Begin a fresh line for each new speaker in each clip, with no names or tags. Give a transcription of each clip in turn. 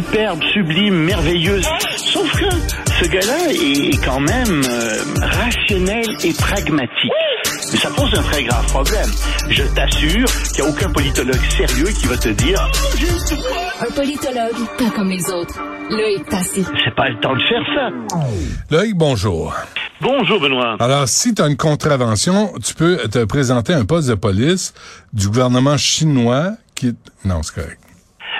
Superbe, sublime, merveilleuse. Sauf que ce gars-là est quand même euh, rationnel et pragmatique. Mais ça pose un très grave problème. Je t'assure qu'il n'y a aucun politologue sérieux qui va te dire
Un politologue, pas comme les autres. Loïc Tassi.
c'est pas le temps de faire ça.
Loïc, bonjour.
Bonjour Benoît.
Alors, si tu as une contravention, tu peux te présenter un poste de police du gouvernement chinois qui... Non, c'est correct.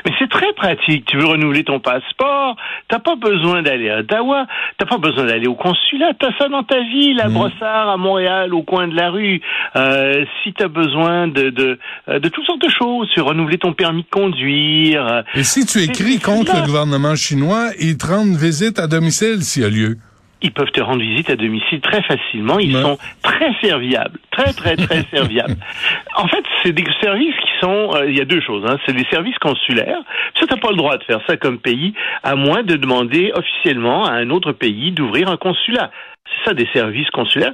Mais c'est très pratique. Tu veux renouveler ton passeport, t'as pas besoin d'aller à Ottawa, t'as pas besoin d'aller au consulat, t'as ça dans ta ville, à Brossard, à Montréal, au coin de la rue. Euh, si t'as besoin de, de, euh, de toutes sortes de choses, tu veux renouveler ton permis de conduire. euh,
Et si tu écris contre
là.
le gouvernement chinois, ils te rendent visite à domicile s'il y a lieu.
Ils peuvent te rendre visite à domicile très facilement. Ils
Ouais.
sont très serviables, très très très serviables. En fait, c'est des services qui sont. euh, Il y a deux choses. Hein. C'est des services consulaires. Ça, t'as pas le droit de faire ça comme pays, à moins de demander officiellement à un autre pays d'ouvrir un consulat. C'est ça des services consulaires.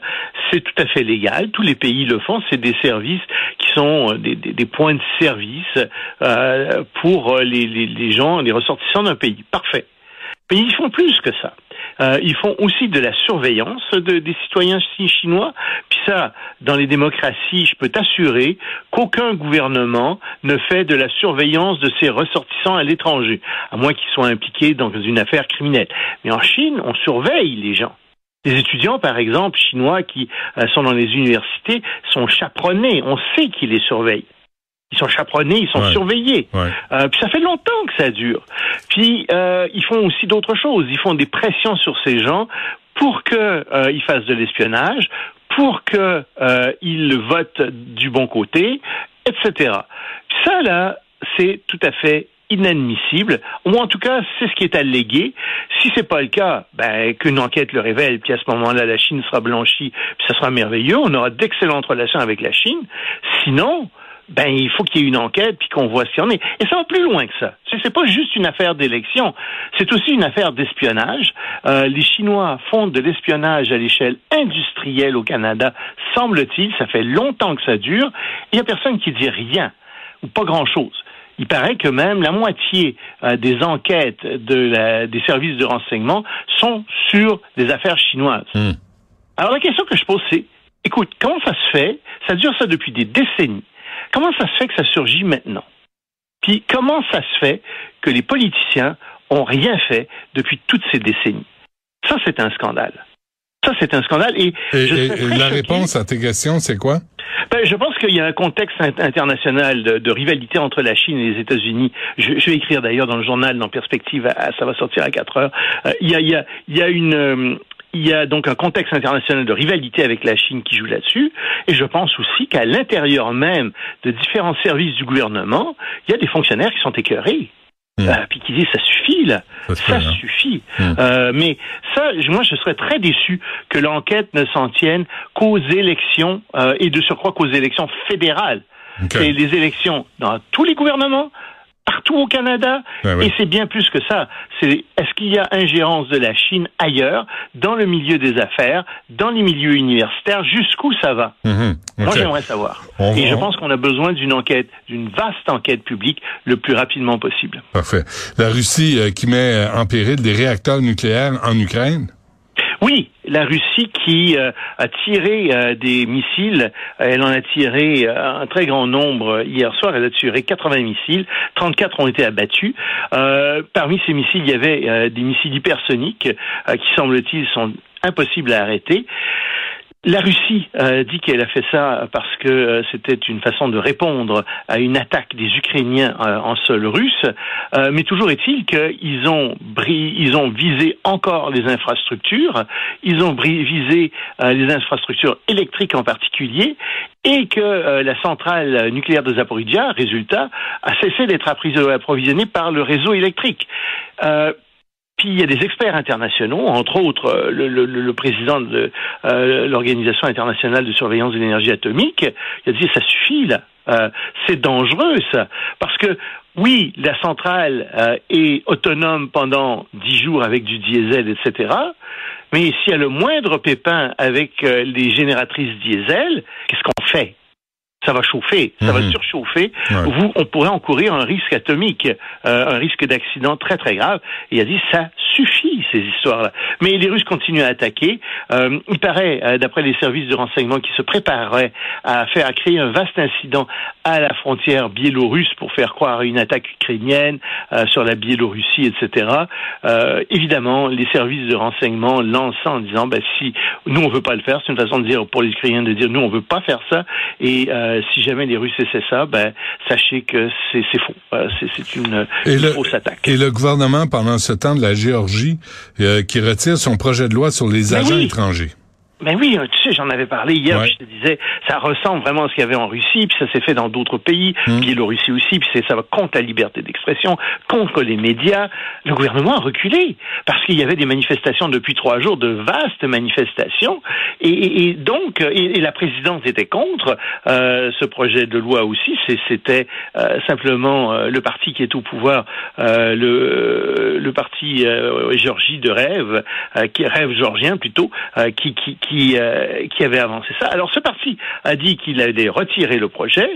C'est tout à fait légal. Tous les pays le font. C'est des services qui sont euh, des, des- des points de service euh, pour les, les, les gens, les ressortissants d'un pays. Parfait. Mais ils font plus que ça. Euh, ils font aussi de la surveillance de- des citoyens chi- chinois. Puis ça, dans les démocraties, je peux t'assurer qu'aucun gouvernement ne fait de la surveillance de ses ressortissants à l'étranger, à moins qu'ils soient impliqués dans une affaire criminelle. Mais en Chine, on surveille les gens. Les étudiants, par exemple, chinois qui euh, sont dans les universités, sont chaperonnés. On sait qu'ils les surveillent. Ils sont chaperonnés, ils sont
Ouais.
surveillés.
Ouais.
Euh, puis ça fait longtemps que ça dure. Puis euh, ils font aussi d'autres choses. Ils font des pressions sur ces gens pour que euh, fassent de l'espionnage, pour que euh, votent du bon côté, etc. Puis ça là, c'est tout à fait inadmissible, ou en tout cas, c'est ce qui est allégué. Si c'est pas le cas, ben, qu'une enquête le révèle, puis à ce moment-là, la Chine sera blanchie, puis ça sera merveilleux, on aura d'excellentes relations avec la Chine. Sinon, ben il faut qu'il y ait une enquête puis qu'on voit ce qu'il y en est. Et ça va plus loin que ça. C'est, pas juste une affaire d'élection, c'est aussi une affaire d'espionnage. Euh, les Chinois font de l'espionnage à l'échelle industrielle au Canada, semble-t-il. Ça fait longtemps que ça dure. Il y a personne qui dit rien ou pas grand-chose. Il paraît que même la moitié euh, des enquêtes de la- des services de renseignement sont sur des affaires chinoises.
Hmm.
Alors la question que je pose, c'est, écoute, comment ça se fait? Ça dure ça depuis des décennies. Comment ça se fait que ça surgit maintenant? Puis comment ça se fait que les politiciens ont rien fait depuis toutes ces décennies? Ça, c'est un scandale. Ça, c'est un scandale. Et, je
la
choqué.
réponse à tes questions, c'est quoi?
Ben, je pense qu'il y a un contexte int- international de, de rivalité entre la Chine et les États-Unis. Je, je vais écrire d'ailleurs dans le journal, dans Perspective, à- ça va sortir à 4 heures. Euh, il, y a, il, y a, il y a une... euh, il y a donc un contexte international de rivalité avec la Chine qui joue là-dessus, et je pense aussi qu'à l'intérieur même de différents services du gouvernement, il y a des fonctionnaires qui sont écœurés,
Hmm.
Euh, puis qui disent ça suffit là,
Ça se
ça
fait, hein.
suffit.
Hmm.
Euh, mais ça, moi, je serais très déçu que l'enquête ne s'en tienne qu'aux élections euh, et de surcroît qu'aux élections fédérales.
OK.
C'est les élections dans tous les gouvernements, partout au Canada,
Ben oui.
et c'est bien plus que ça. C'est est-ce qu'il y a ingérence de la Chine ailleurs, dans le milieu des affaires, dans les milieux universitaires, jusqu'où ça va?
Mhm.
Moi, j'aimerais savoir.
On
et
va-
je pense qu'on a besoin d'une enquête, d'une vaste enquête publique, le plus rapidement possible.
Parfait. La Russie euh, qui met euh, en péril des réacteurs nucléaires en Ukraine?
Oui, la Russie qui euh, a tiré euh, des missiles, elle en a tiré euh, un très grand nombre hier soir, elle a tiré 80 missiles, 34 ont été abattus. Parmi ces missiles, il y avait des missiles hypersoniques qui, semble-t-il, sont impossibles à arrêter. La Russie euh, dit qu'elle a fait ça parce que euh, c'était une façon de répondre à une attaque des Ukrainiens euh, en sol russe, euh, mais toujours est-il qu'ils ont ils ont visé encore les infrastructures, ils ont visé les infrastructures électriques en particulier, et que la centrale nucléaire de Zaporizhia, résultat, a cessé d'être approvisionnée par le réseau électrique. Puis il y a des experts internationaux, entre autres euh, le, le, le président de euh, l'Organisation internationale de surveillance de l'énergie atomique, il a dit ça suffit là, euh, c'est dangereux ça, parce que oui, la centrale euh, est autonome pendant dix jours avec du diesel, etc. Mais s'il y a le moindre pépin avec les génératrices diesel, qu'est-ce qu'on fait? Ça va chauffer, ça va mhm. surchauffer. Vous, on pourrait encourir un risque atomique, euh, un risque d'accident très très grave. Et il a dit ça suffit ces histoires-là. Mais les Russes continuent à attaquer. Euh, il paraît, euh, d'après les services de renseignement, qu'ils se prépareraient à faire à créer un vaste incident à la frontière biélorusse pour faire croire à une attaque ukrainienne sur la Biélorussie, etc. évidemment, les services de renseignement lancent en disant, ben, si nous on veut pas le faire, c'est une façon de dire pour les Ukrainiens de dire nous on veut pas faire ça. Et euh, si jamais les Russes essaient ça, ben, sachez que c'est faux. Euh, c'est une, fausse attaque.
Et le gouvernement, pendant ce temps de la Géorgie, euh, qui retire son projet de loi sur les ben agents étrangers.
Ben oui, tu sais, j'en avais parlé hier, je te disais, ça ressemble vraiment à ce qu'il y avait en Russie, puis ça s'est fait dans d'autres pays, mmh. Biélorussie aussi, puis ça va contre la liberté d'expression, contre les médias. Le gouvernement a reculé, parce qu'il y avait des manifestations depuis trois jours, de vastes manifestations, et, et, donc, et, la présidente était contre euh, ce projet de loi aussi, c'était euh, simplement euh, le parti qui est au pouvoir, euh, le, le parti Géorgie de rêve, qui rêve géorgien plutôt, qui, qui qui, euh, qui avait avancé ça. Alors ce parti a dit qu'il allait retirer le projet,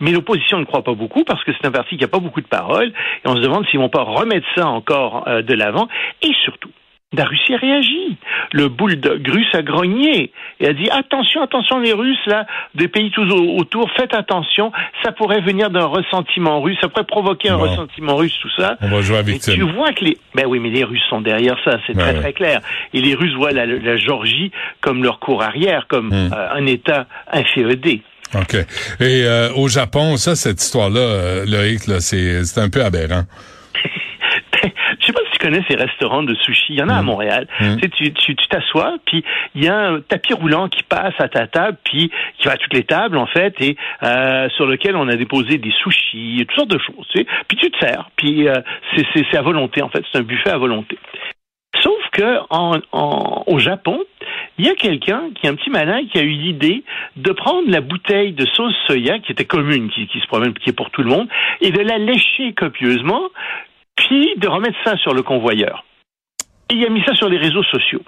mais l'opposition ne croit pas beaucoup parce que c'est un parti qui n'a pas beaucoup de paroles et on se demande s'ils vont pas remettre ça encore euh, de l'avant et surtout la Russie a réagi. Le bulldog russe a grogné et a dit attention, attention les Russes là, des pays tous autour, faites attention, ça pourrait venir d'un ressentiment russe, ça pourrait provoquer un ressentiment russe, tout ça.
On va jouer avec
Tu vois que les, ben oui, mais les Russes sont derrière ça, c'est très très clair. Et les Russes voient la, Georgie comme leur cour arrière, comme hmm. euh, un État inféodé.
OK. Et euh, au Japon, ça, cette histoire-là, euh, Loïc, là, c'est un peu aberrant
connais ces restaurants de sushi. Il y en a à mmh. Montréal. Mmh. Tu tu t'assois, puis il y a un tapis roulant qui passe à ta table, puis qui va à toutes les tables en fait, et euh, sur lequel on a déposé des sushis, toutes sortes de choses. Tu sais. Puis tu te sers, puis euh, c'est à volonté en fait. C'est un buffet à volonté. Sauf que en, en, au Japon, il y a quelqu'un qui est un petit malin qui a eu l'idée de prendre la bouteille de sauce soya qui était commune, qui, qui se promène, qui est pour tout le monde, et de la lécher copieusement, puis de remettre ça sur le convoyeur. Et il a mis ça sur les réseaux sociaux.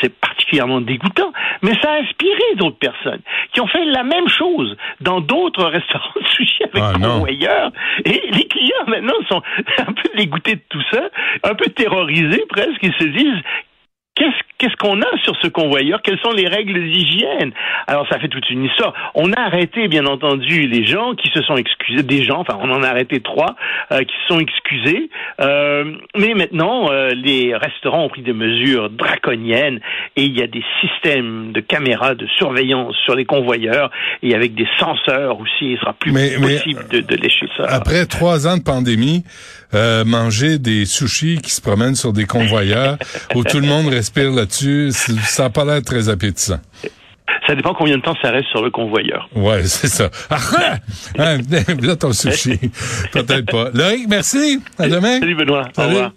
C'est particulièrement dégoûtant, mais ça a inspiré d'autres personnes qui ont fait la même chose dans d'autres restaurants de sushi avec ah, convoyeurs. Et les clients maintenant sont un peu dégoûtés de tout ça, un peu terrorisés presque. Ils se disent qu'est-ce qu'est-ce qu'on a sur ce convoyeur? Quelles sont les règles d'hygiène? Alors ça fait toute une histoire. On a arrêté bien entendu les gens qui se sont excusés, des gens, enfin on en a arrêté trois euh, qui se sont excusés. Euh, mais maintenant euh, les restaurants ont pris des mesures draconiennes et il y a des systèmes de caméras de surveillance sur les convoyeurs et avec des censeurs aussi. Il sera plus possible de, de, lécher ça.
Après trois ans de pandémie, manger des sushis qui se promènent sur des convoyeurs où tout le monde là-dessus, ça n'a pas l'air très appétissant.
Ça dépend combien de temps ça reste sur le convoyeur.
Ouais, c'est ça. Ah, hein? là, ton sushi. Peut-être pas. Loïc, merci. À demain.
Salut, Benoît. Au revoir.